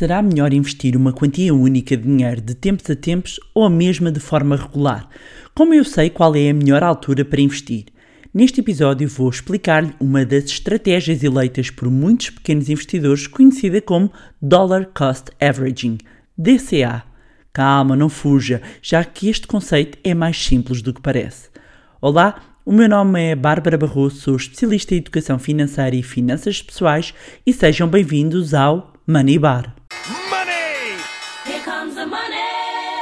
Será melhor investir uma quantia única de dinheiro de tempos a tempos ou a mesma de forma regular? Como eu sei qual é a melhor altura para investir? Neste episódio vou explicar-lhe uma das estratégias eleitas por muitos pequenos investidores conhecida como Dollar Cost Averaging, DCA. Calma, não fuja, já que este conceito é mais simples do que parece. Olá, o meu nome é Bárbara Barroso, sou especialista em educação financeira e finanças pessoais e sejam bem-vindos ao Money Bar.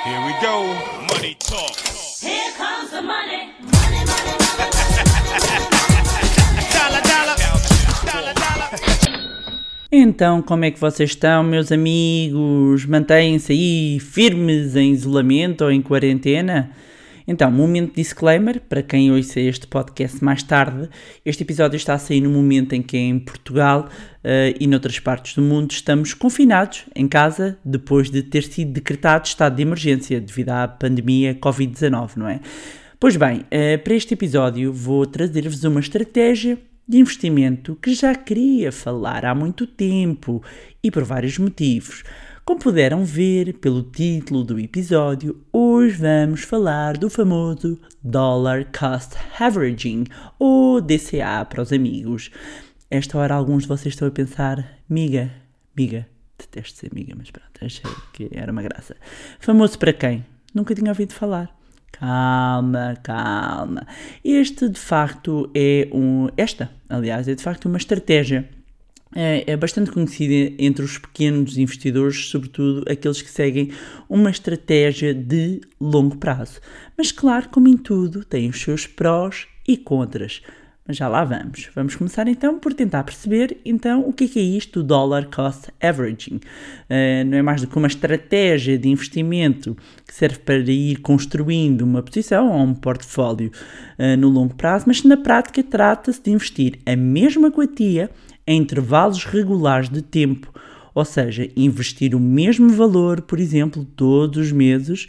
Here we go. Money talk. Here comes the money. Money, money, money, Dollar, dollar. Dollar, dollar. Então, como é que vocês estão, meus amigos? Mantêm-se aí firmes em isolamento ou em quarentena? Então, momento disclaimer, para quem ouça este podcast mais tarde, este episódio está a sair no momento em que em Portugal uh, e noutras partes do mundo estamos confinados em casa depois de ter sido decretado estado de emergência devido à pandemia Covid-19, não é? Pois bem, uh, para este episódio vou trazer-vos uma estratégia de investimento que já queria falar há muito tempo e por vários motivos. Como puderam ver pelo título do episódio, hoje vamos falar do famoso Dollar Cost Averaging, ou DCA para os amigos. Esta hora alguns de vocês estão a pensar, miga, miga, detesto ser miga, mas pronto, achei que era uma graça. Famoso para quem? Nunca tinha ouvido falar. Calma, calma. Este de facto é um. Esta, aliás, é de facto uma estratégia é, é, bastante conhecida entre os pequenos investidores, sobretudo aqueles que seguem uma estratégia de longo prazo. Mas, claro, como em tudo, tem os seus prós e contras. Mas já lá vamos. Vamos começar então por tentar perceber então o que é, que é isto do Dollar Cost Averaging. Uh, não é mais do que uma estratégia de investimento que serve para ir construindo uma posição ou um portfólio uh, no longo prazo, mas na prática trata-se de investir a mesma quantia em intervalos regulares de tempo, ou seja, investir o mesmo valor, por exemplo, todos os meses,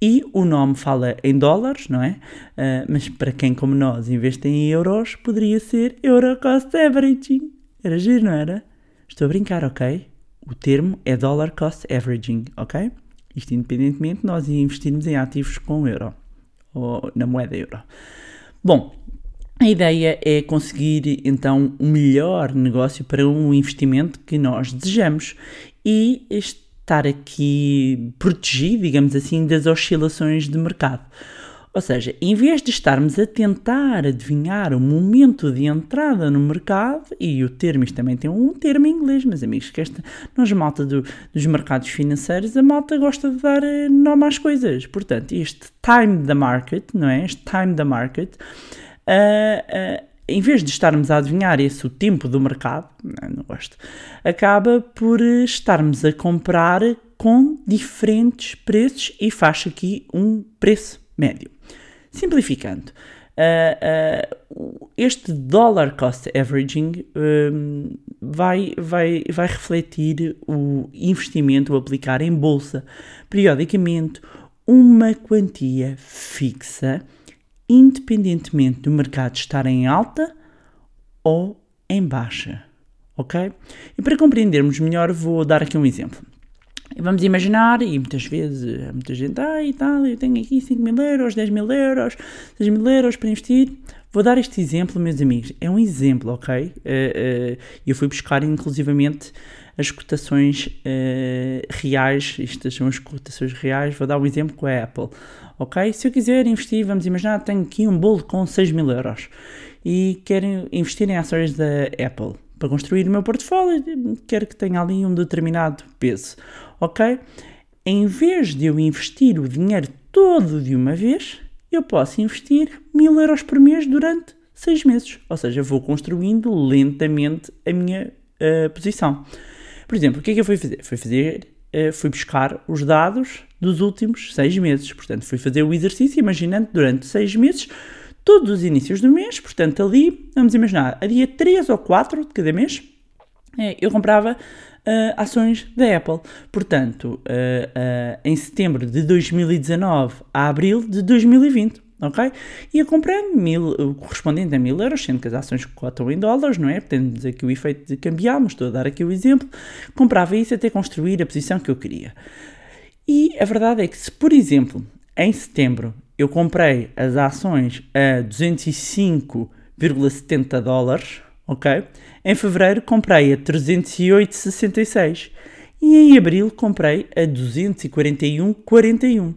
e o nome fala em dólares, não é? Uh, mas para quem, como nós, investe em euros, poderia ser Euro Cost Averaging. Era giro, não era? Estou a brincar, ok? O termo é Dollar Cost Averaging, ok? Isto independentemente de nós investirmos em ativos com euro, ou na moeda euro. Bom, a ideia é conseguir então o um melhor negócio para um investimento que nós desejamos e estar aqui protegido, digamos assim, das oscilações de mercado. Ou seja, em vez de estarmos a tentar adivinhar o momento de entrada no mercado, e o termo, isto também tem um termo em inglês, mas amigos, que esta, nós, malta do, dos mercados financeiros, a malta gosta de dar eh, nome às coisas. Portanto, este time the market, não é? Este time the market uh, uh, em vez de estarmos a adivinhar esse o tempo do mercado, não, não gosto, acaba por estarmos a comprar com diferentes preços e faz aqui um preço médio. Simplificando, uh, uh, este dollar cost averaging vai, vai, vai refletir o investimento, o aplicar em bolsa, periodicamente, uma quantia fixa independentemente do mercado estar em alta ou em baixa. Ok? E para compreendermos melhor, vou dar aqui um exemplo. Vamos imaginar, e muitas vezes muita gente, ah, e tal, eu tenho aqui 5 mil euros, 10 mil euros, 6 mil euros para investir. Vou dar este exemplo, meus amigos. É um exemplo, ok? Uh, uh, eu fui buscar inclusivamente as cotações uh, reais, estas são as cotações reais, vou dar um exemplo com a Apple, ok? Se eu quiser investir, vamos imaginar, tenho aqui um bolo com 6 mil euros e quero investir em ações da Apple. Para construir o meu portfólio, quero que tenha ali um determinado peso, ok? Em vez de eu investir o dinheiro todo de uma vez, eu posso investir mil euros por mês durante seis meses. Ou seja, vou construindo lentamente a minha uh, posição. Por exemplo, o que é que eu fui fazer? Fui fazer, uh, fui buscar os dados dos últimos seis meses. Portanto, fui fazer o exercício imaginando durante seis meses todos os inícios do mês. Portanto, ali, vamos imaginar, a dia 3 ou 4 de cada mês, eh, eu comprava uh, ações da Apple. Portanto, uh, em setembro de 2019 a abril de 2020. Ok? Ia comprando mil, o correspondente a mil euros, sendo que as ações cotam em dólares, não é? Portanto, aqui o efeito de cambial, mas estou a dar aqui o exemplo. Comprava isso até construir a posição que eu queria. E a verdade é que se, por exemplo, em setembro eu comprei as ações a 205,70 dólares, ok? Em fevereiro comprei a 308,66 e em abril comprei a 241,41.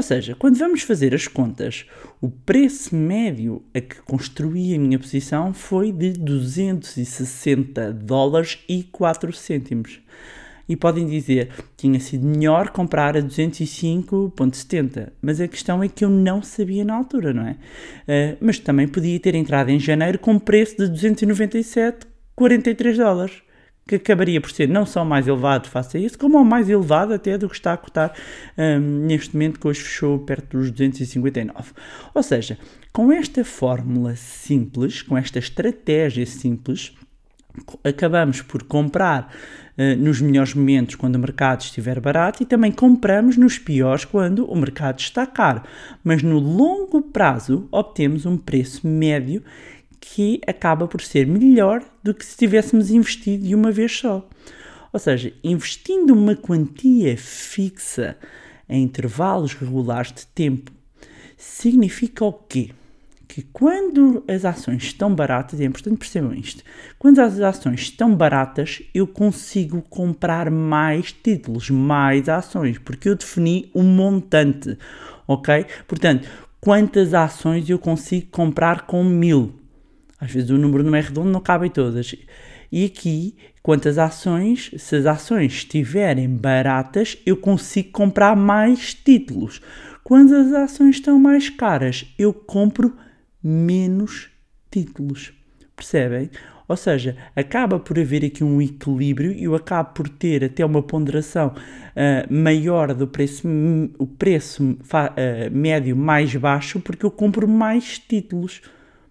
Ou seja, quando vamos fazer as contas, o preço médio a que construí a minha posição foi de 260 dólares e 4 cêntimos. E podem dizer, tinha sido melhor comprar a 205.70, mas a questão é que eu não sabia na altura, não é? Uh, mas também podia ter entrado em janeiro com preço de 297,43 dólares que acabaria por ser não só mais elevado face a isso, como o mais elevado até do que está a cotar um, neste momento, que hoje fechou perto dos 259. Ou seja, com esta fórmula simples, com esta estratégia simples, acabamos por comprar uh, nos melhores momentos quando o mercado estiver barato e também compramos nos piores quando o mercado está caro. Mas no longo prazo obtemos um preço médio que acaba por ser melhor do que se tivéssemos investido de uma vez só. Ou seja, investindo uma quantia fixa em intervalos regulares de tempo significa o quê? Que quando as ações estão baratas, é importante percebam isto, quando as ações estão baratas, eu consigo comprar mais títulos, mais ações, porque eu defini um montante, ok? Portanto, quantas ações eu consigo comprar com mil? Às vezes o número não é redondo, não cabem todas. E aqui, quantas ações, se as ações estiverem baratas, eu consigo comprar mais títulos. Quando as ações estão mais caras, eu compro menos títulos. Percebem? Ou seja, acaba por haver aqui um equilíbrio e eu acabo por ter até uma ponderação uh, maior do preço, o preço uh, médio mais baixo, porque eu compro mais títulos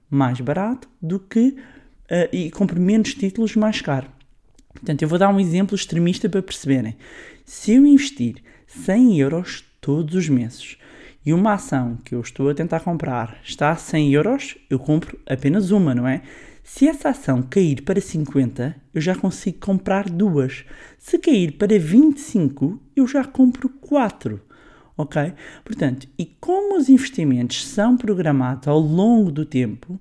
mais barato do que uh, e compre menos títulos mais caro. Portanto, eu vou dar um exemplo extremista para perceberem. Se eu investir 100 euros todos os meses e uma ação que eu estou a tentar comprar está a 100 euros, eu compro apenas uma, não é? Se essa ação cair para 50, eu já consigo comprar duas. Se cair para 25, eu já compro quatro ok? Portanto, e como os investimentos são programados ao longo do tempo,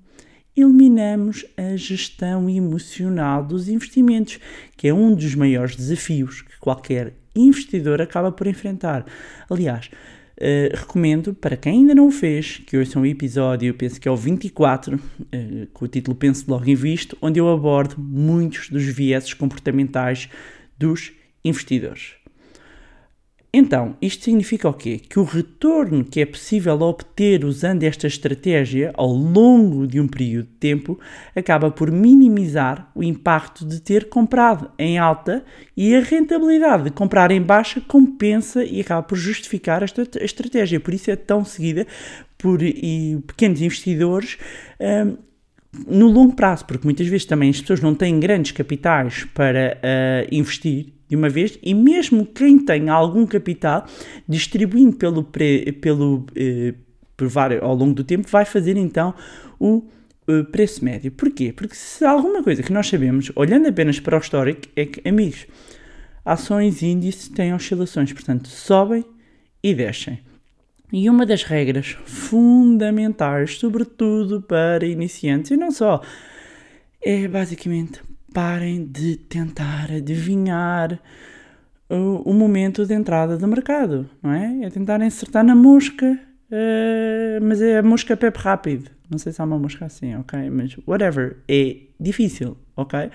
eliminamos a gestão emocional dos investimentos, que é um dos maiores desafios que qualquer investidor acaba por enfrentar. Aliás, Uh, recomendo para quem ainda não o fez que ouçam um episódio, penso que é o 24, uh, com o título Penso Logo Invisto, onde eu abordo muitos dos vieses comportamentais dos investidores. Então, isto significa o quê? Que o retorno que é possível obter usando esta estratégia ao longo de um período de tempo acaba por minimizar o impacto de ter comprado em alta e a rentabilidade de comprar em baixa compensa e acaba por justificar esta estratégia. Por isso é tão seguida por pequenos investidores. Um, no longo prazo, porque muitas vezes também as pessoas não têm grandes capitais para uh, investir de uma vez, e mesmo quem tem algum capital, distribuindo pelo, pre, pelo eh, por vários, ao longo do tempo, vai fazer então o eh, preço médio. Porquê? Porque se há alguma coisa que nós sabemos, olhando apenas para o histórico, é que, amigos, ações e índices têm oscilações, portanto, sobem e descem. E uma das regras fundamentais, sobretudo para iniciantes, e não só, é basicamente parem de tentar adivinhar o, o, momento de entrada do mercado, não é? É tentar acertar na mosca, uh, mas é a mosca pepe rápido. Não sei se há uma mosca assim, ok? Mas whatever, é difícil, ok?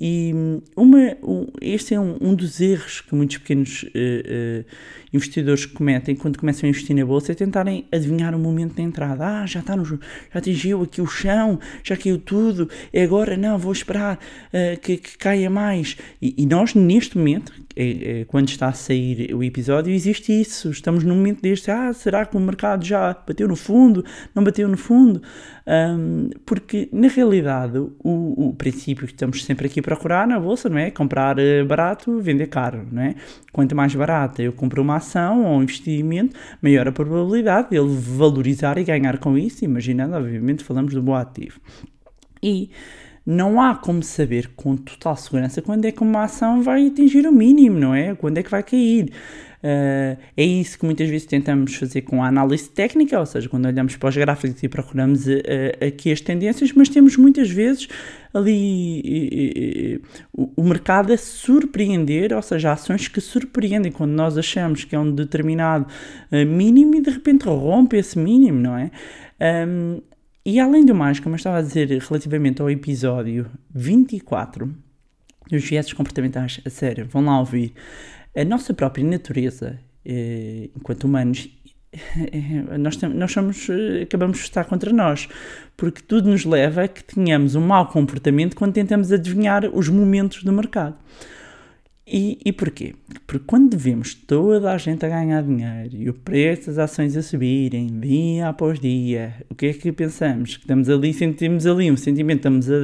E hum, uma, um, este é um, um, dos erros que muitos pequenos uh, uh, investidores cometem quando começam a investir na bolsa é tentarem adivinhar o momento de entrada. Ah, já está no, já atingiu aqui o chão, já caiu tudo, é agora não, vou esperar uh, que, que, caia mais. E, e, nós, neste momento, é, é, quando está a sair o episódio, existe isso. Estamos num momento deste, ah, será que o mercado já bateu no fundo? Não bateu no fundo? Um, porque, na realidade, o, o princípio que estamos sempre aqui procurar na bolsa, não é? Comprar eh, barato, vender caro, não é? Quanto mais barata eu compro uma ação ou um investimento, maior a probabilidade de ele valorizar e ganhar com isso, imaginando, obviamente, falamos do bom ativo. E não há como saber com total segurança quando é que uma ação vai atingir o mínimo, não é? Quando é que vai cair. Uh, é isso que muitas vezes tentamos fazer com a análise técnica, ou seja, quando olhamos para os gráficos e procuramos uh, aqui as tendências, mas temos muitas vezes ali uh, o mercado a surpreender, ou seja, ações que surpreendem quando nós achamos que é um determinado mínimo e de repente rompe esse mínimo, não é? Um, e além do mais, como eu estava a dizer relativamente ao episódio 24 dos viéses comportamentais, a sério, vão lá ouvir, a nossa própria natureza, eh, enquanto humanos, nós, nós somos, eh, acabamos de estar contra nós, porque tudo nos leva a que tenhamos um mau comportamento quando tentamos adivinhar os momentos do mercado. E, e porquê? Porque quando vemos toda a gente a ganhar dinheiro e o preço das ações a subirem dia após dia, o que é que pensamos? Que estamos ali, sentimos ali um sentimento, estamos a,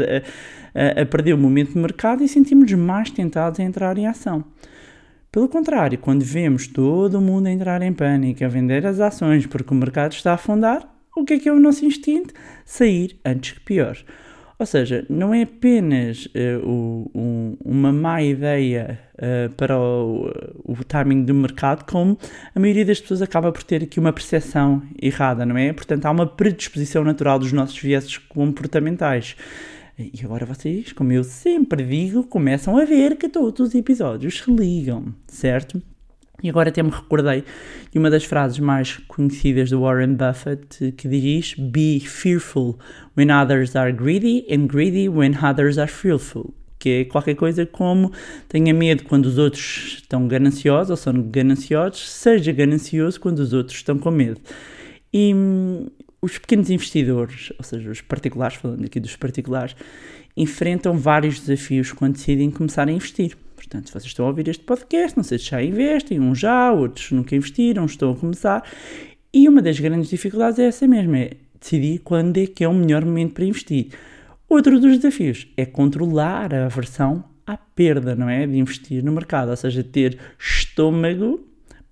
a, a perder o momento de mercado e sentimos mais tentados a entrar em ação. Pelo contrário, quando vemos todo o mundo entrar em pânico, a vender as ações porque o mercado está a afundar, o que é que é o nosso instinto? Sair antes que pior. Ou seja, não é apenas uh, o, um, uma má ideia uh, para o, o, timing do mercado, como a maioria das pessoas acaba por ter aqui uma percepção errada, não é? Portanto, há uma predisposição natural dos nossos vieses comportamentais. E agora vocês, como eu sempre digo, começam a ver que todos os episódios se ligam, certo? E agora até me recordei de uma das frases mais conhecidas do Warren Buffett que diz: Be fearful when others are greedy and greedy when others are fearful. Que é qualquer coisa como tenha medo quando os outros estão gananciosos ou são gananciosos, seja ganancioso quando os outros estão com medo. E hum, os pequenos investidores, ou seja, os particulares, falando aqui dos particulares, enfrentam vários desafios quando decidem começar a investir. Portanto, se vocês estão a ouvir este podcast, não sei se já investem, uns já, outros nunca investiram, estão a começar. E uma das grandes dificuldades é essa mesma, é decidir quando é que é o melhor momento para investir. Outro dos desafios é controlar a aversão à perda, não é? De investir no mercado, ou seja, ter estômago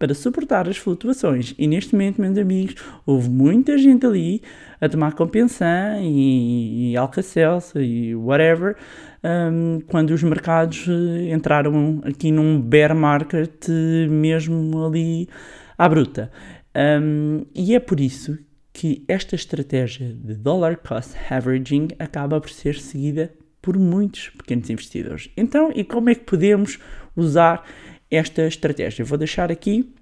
para suportar as flutuações. E neste momento, meus amigos, houve muita gente ali a tomar compensão e, e Alka-Seltzer e whatever, um, quando os mercados eh, entraram aqui num bear market mesmo ali à bruta. Um, e é por isso que esta estratégia de dollar cost averaging acaba por ser seguida por muitos pequenos investidores. Então, e como é que podemos usar esta estratégia. Vou deixar aqui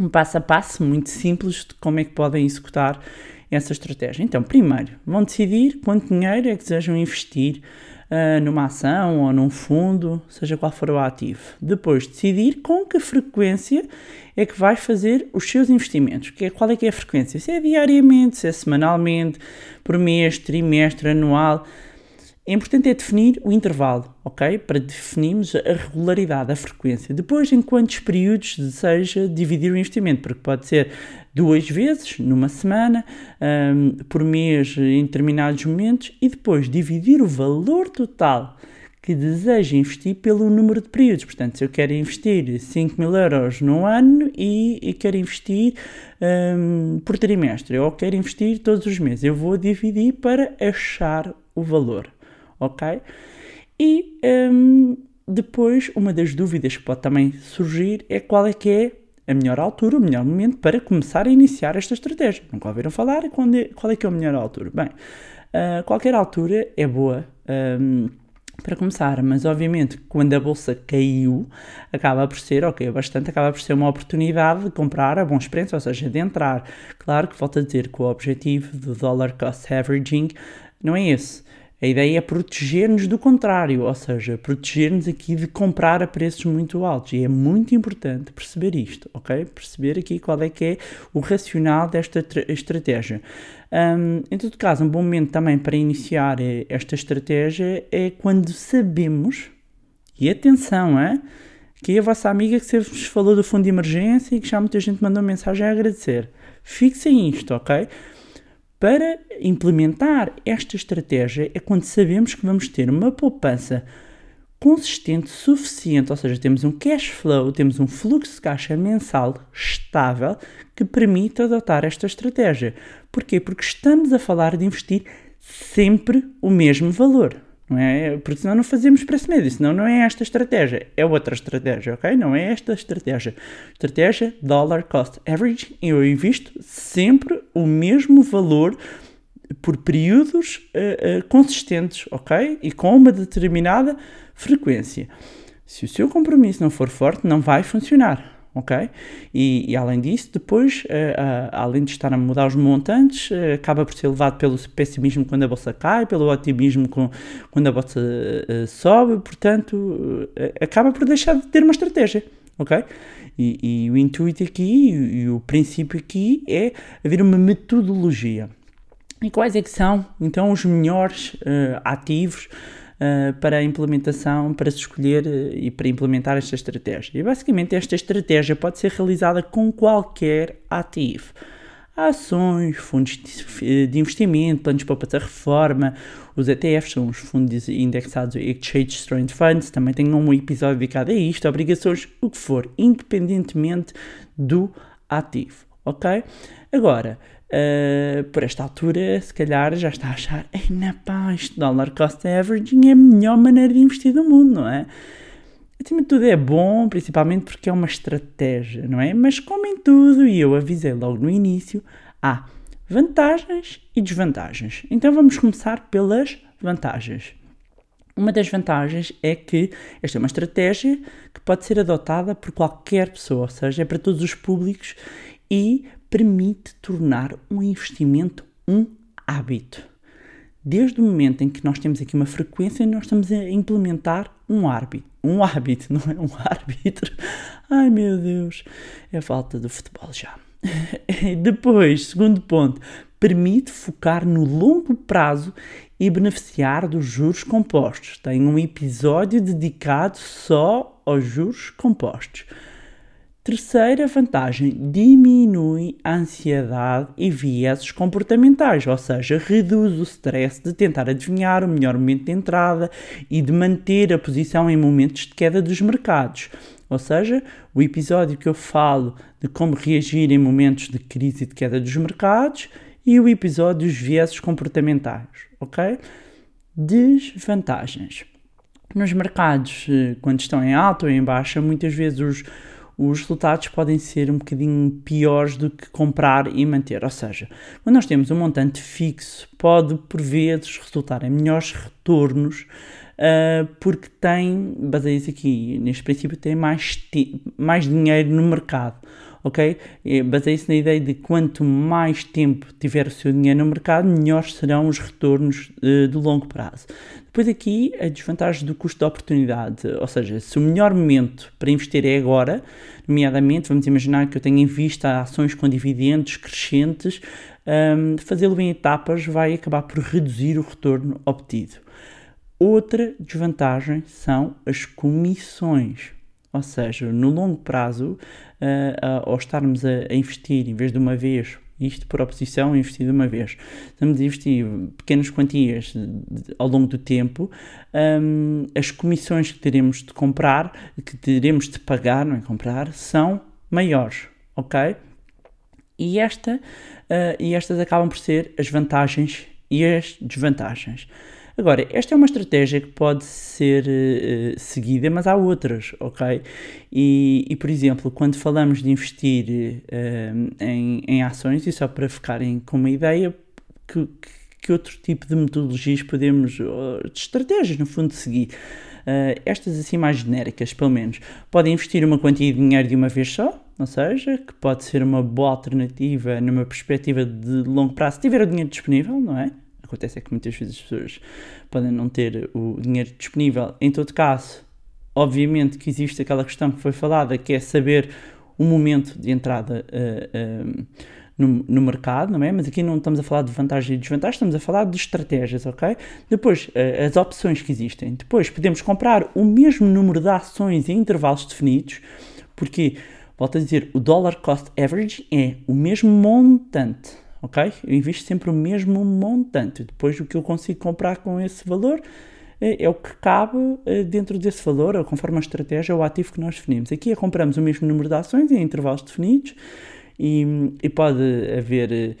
um passo a passo muito simples de como é que podem executar essa estratégia. Então, primeiro, vão decidir quanto dinheiro é que desejam investir uh, numa ação ou num fundo, seja qual for o ativo. Depois, decidir com que frequência é que vai fazer os seus investimentos. Que é, qual é que é a frequência? Se é diariamente, se é semanalmente, por mês, trimestre, anual é importante é definir o intervalo, ok? Para definirmos a regularidade, a frequência. Depois, em quantos períodos deseja dividir o investimento, porque pode ser duas vezes numa semana, um, por mês em determinados momentos, e depois dividir o valor total que deseja investir pelo número de períodos. Portanto, se eu quero investir 5 mil euros num ano e, e quero investir um, por trimestre, ou quero investir todos os meses, eu vou dividir para achar o valor ok? E um, depois, uma das dúvidas que pode também surgir é qual é que é a melhor altura, o melhor momento para começar a iniciar esta estratégia. Nunca ouviram falar? Qual é, qual é que é a melhor altura? Bem, uh, qualquer altura é boa um, para começar, mas obviamente quando a bolsa caiu, acaba por ser, ok, bastante, acaba por ser uma oportunidade de comprar a bons preços, ou seja, de entrar. Claro que volto a dizer que o objetivo do dollar cost averaging não é esse. A ideia é proteger-nos do contrário, ou seja, proteger-nos aqui de comprar a preços muito altos. E é muito importante perceber isto, ok? Perceber aqui qual é que é o racional desta estratégia. Um, em todo caso, um bom momento também para iniciar eh, esta estratégia é quando sabemos, e atenção, é? que é a vossa amiga que vos falou do fundo de emergência e que já muita gente mandou mensagem a agradecer. Fixem isto, ok? Para implementar esta estratégia é quando sabemos que vamos ter uma poupança consistente, suficiente, ou seja, temos um cash flow, temos um fluxo de caixa mensal estável que permite adotar esta estratégia. Porquê? Porque estamos a falar de investir sempre o mesmo valor. Não é? Porque senão não fazemos preço médio, senão não é esta estratégia, é outra estratégia, ok? Não é esta estratégia. Estratégia dollar cost average, eu invisto sempre o mesmo valor por períodos uh, uh, consistentes, ok? E com uma determinada frequência. Se o seu compromisso não for forte, não vai funcionar, ok? E, e além disso, depois, uh, além de estar a mudar os montantes, acaba por ser levado pelo pessimismo quando a bolsa cai, pelo otimismo com, quando a bolsa sobe, portanto, acaba por deixar de ter uma estratégia, ok? E, e o intuito aqui e, e o princípio aqui é haver uma metodologia. E quais é que são, então, os melhores uh, ativos uh, para a implementação, para se escolher uh, e para implementar esta estratégia? E basicamente esta estratégia pode ser realizada com qualquer ativo. Ações, fundos de investimento, planos de poupança reforma, os ETFs são os fundos indexados Exchange Traded Funds, também tem um episódio dedicado a isto, obrigações, o que for, independentemente do ativo, ok? Agora, Uh, por esta altura, se calhar já está a achar, ei, na paz, dollar cost averaging é a melhor maneira de investir do mundo, não é? Acima de tudo é bom, principalmente porque é uma estratégia, não é? Mas como em tudo, e eu avisei logo no início, há vantagens e desvantagens. Então vamos começar pelas vantagens. Uma das vantagens é que esta é uma estratégia que pode ser adotada por qualquer pessoa, ou seja, é para todos os públicos e permite tornar um investimento um hábito. Desde o momento em que nós temos aqui uma frequência, nós estamos a implementar um hábito. Um hábito, não é um árbitro. Ai meu Deus, é falta do futebol já. Depois, segundo ponto, permite focar no longo prazo e beneficiar dos juros compostos. Tem um episódio dedicado só aos juros compostos. Terceira vantagem, diminui a ansiedade e vieses comportamentais, ou seja, reduz o stress de tentar adivinhar o melhor momento de entrada e de manter a posição em momentos de queda dos mercados. Ou seja, o episódio que eu falo de como reagir em momentos de crise e de queda dos mercados e o episódio dos vieses comportamentais, ok? Desvantagens. Nos mercados, eh, quando estão em alta ou em baixa, muitas vezes os os resultados podem ser um bocadinho piores do que comprar e manter. Ou seja, quando nós temos um montante fixo, pode por vezes resultar em melhores retornos. Uh, porque tem, baseia-se aqui neste princípio, tem mais, mais dinheiro no mercado ok? Baseia-se na ideia de quanto mais tempo tiver o seu dinheiro no mercado, melhores serão os retornos uh, de longo prazo. Depois aqui a desvantagem do custo de oportunidade, ou seja, se o melhor momento para investir é agora, nomeadamente, vamos imaginar que eu tenho em vista ações com dividendos crescentes, um, fazê-lo em etapas vai acabar por reduzir o retorno obtido. Outra desvantagem são as comissões. Ou seja, no longo prazo, uh, ao estarmos a, investir em vez de uma vez, isto por oposição, investir de uma vez, estamos a investir pequenas quantias ao longo do tempo, um, as comissões que teremos de comprar, que teremos de pagar, não é comprar, são maiores, ok? E, esta, uh, e estas acabam por ser as vantagens e as desvantagens. Agora, esta é uma estratégia que pode ser uh, seguida, mas há outras, ok? E, e, por exemplo, quando falamos de investir uh, em, em ações, e só para ficarem com uma ideia, que, que outro tipo de metodologias podemos, de estratégias, no fundo, seguir? Uh, estas assim mais genéricas, pelo menos, podem investir uma quantia de dinheiro de uma vez só, ou seja, que pode ser uma boa alternativa numa perspectiva de longo prazo, se tiver o dinheiro disponível, não é? Acontece é que muitas vezes as pessoas podem não ter o dinheiro disponível. Em todo caso, obviamente que existe aquela questão que foi falada, que é saber o momento de entrada uh, uh, no, no, mercado, não é? Mas aqui não estamos a falar de vantagens e desvantagens, estamos a falar de estratégias, ok? Depois, uh, as opções que existem. Depois, podemos comprar o mesmo número de ações em intervalos definidos, porque, volto a dizer, o dollar cost average é o mesmo montante ok? Eu invisto sempre o mesmo montante. Depois, o que eu consigo comprar com esse valor é o que cabe eh, dentro desse valor, conforme a estratégia ou ativo que nós definimos. Aqui é compramos o mesmo número de ações em intervalos definidos e, e pode haver eh,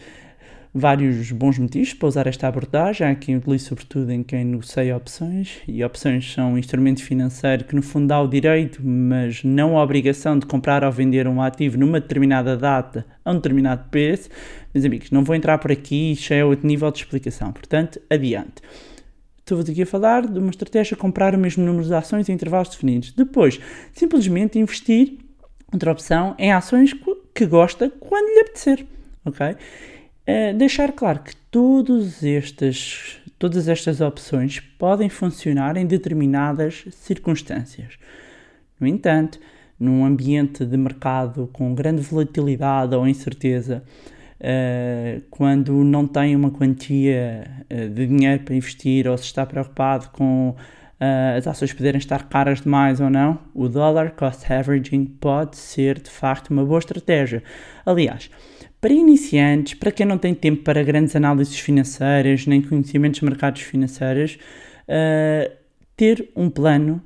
vários bons motivos para usar esta abordagem. Há quem utilize sobretudo em quem negocia opções, e opções são um instrumento financeiro que no fundo dá o direito, mas não a obrigação de comprar ou vender um ativo numa determinada data a um determinado preço. Meus amigos, não vou entrar por aqui, isto é outro nível de explicação, portanto, adiante. Estou-vos aqui a falar de uma estratégia comprar o mesmo número de ações em intervalos definidos. Depois, simplesmente investir, outra opção, em ações que gosta quando lhe apetecer, ok? Uh, deixar claro que todos estes, todas estas opções podem funcionar em determinadas circunstâncias. No entanto, num ambiente de mercado com grande volatilidade ou incerteza, uh, quando não tem uma quantia uh, de dinheiro para investir ou se está preocupado com as ações poderem estar caras demais ou não, o dollar cost averaging pode ser de facto uma boa estratégia. Aliás, para iniciantes, para quem não tem tempo para grandes análises financeiras nem conhecimentos de mercados financeiros, uh, ter um plano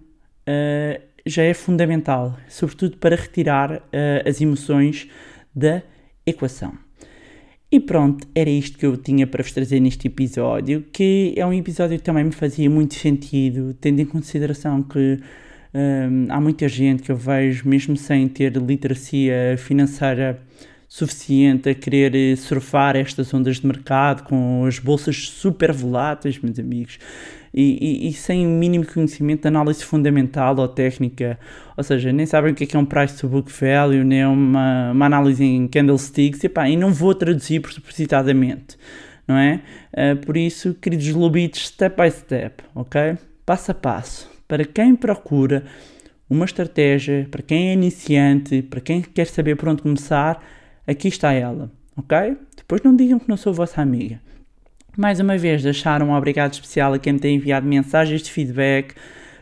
uh, já é fundamental, sobretudo para retirar uh, as emoções da equação. E pronto, era isto que eu tinha para vos trazer neste episódio, que é um episódio que também me fazia muito sentido, tendo em consideração que um, há muita gente que eu vejo, mesmo sem ter literacia financeira suficiente a querer eh, surfar estas ondas de mercado com as bolsas super voláteis, meus amigos, e, e, e, sem o mínimo conhecimento de análise fundamental ou técnica, ou seja, nem sabem o que é, que é um price to book value, nem uma, uma análise em candlesticks, e, pá, e não vou traduzir precipitadamente, não é? Uh, por isso, queridos lobitos, step by step, ok? Passo a passo, para quem procura uma estratégia, para quem é iniciante, para quem quer saber por onde começar, aqui está ela, ok? Depois não digam que não sou vossa amiga. Mais uma vez, deixar um obrigado especial a quem me tem enviado mensagens de feedback.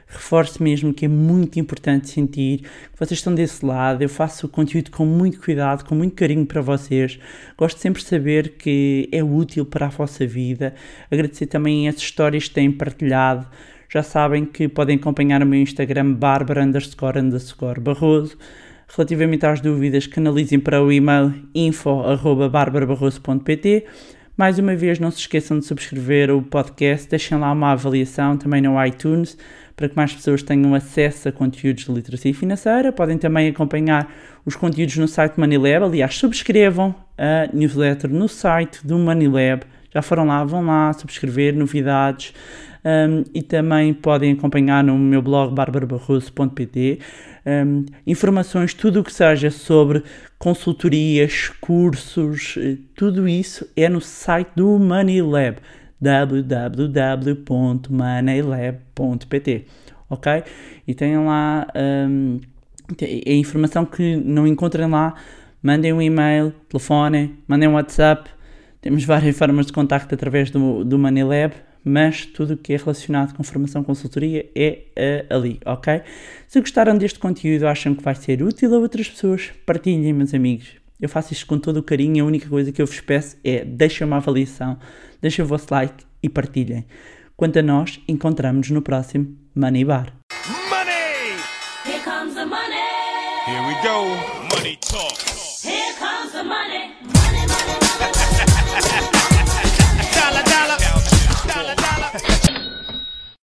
Reforço mesmo que é muito importante sentir que vocês estão desse lado. Eu faço o conteúdo com muito cuidado, com muito carinho para vocês. Gosto sempre de saber que é útil para a vossa vida. Agradecer também as histórias que têm partilhado. Já sabem que podem acompanhar o meu Instagram, barbara underscore underscore barroso. Relativamente às dúvidas, canalizem para o e-mail info.barbarabarroso.pt. Mais uma vez, não se esqueçam de subscrever o podcast, deixem lá uma avaliação também no iTunes para que mais pessoas tenham acesso a conteúdos de literacia financeira. Podem também acompanhar os conteúdos no site MoneyLab. Aliás, subscrevam a newsletter no site do MoneyLab. Já foram lá, vão lá subscrever novidades um, e também podem acompanhar no meu blog barbarabarroso.pt um, informações, tudo o que seja sobre consultorias, cursos, eh, tudo isso é no site do MoneyLab www.moneylab.pt ok? E tem lá um, a informação que não encontrem lá, mandem um e-mail, telefonem, mandem um WhatsApp, temos várias formas de contacto através do, do MoneyLab, mas tudo o que é relacionado com formação consultoria é uh, ali, ok? Se gostaram deste conteúdo, acham que vai ser útil a outras pessoas, partilhem, meus amigos. Eu faço isto com todo o carinho, a única coisa que eu vos peço é deixem uma avaliação, deixem o vosso like e partilhem. Quanto a nós, encontramos-nos no próximo Money Bar. Money! Here comes the money. Here we go. Money talk. attention.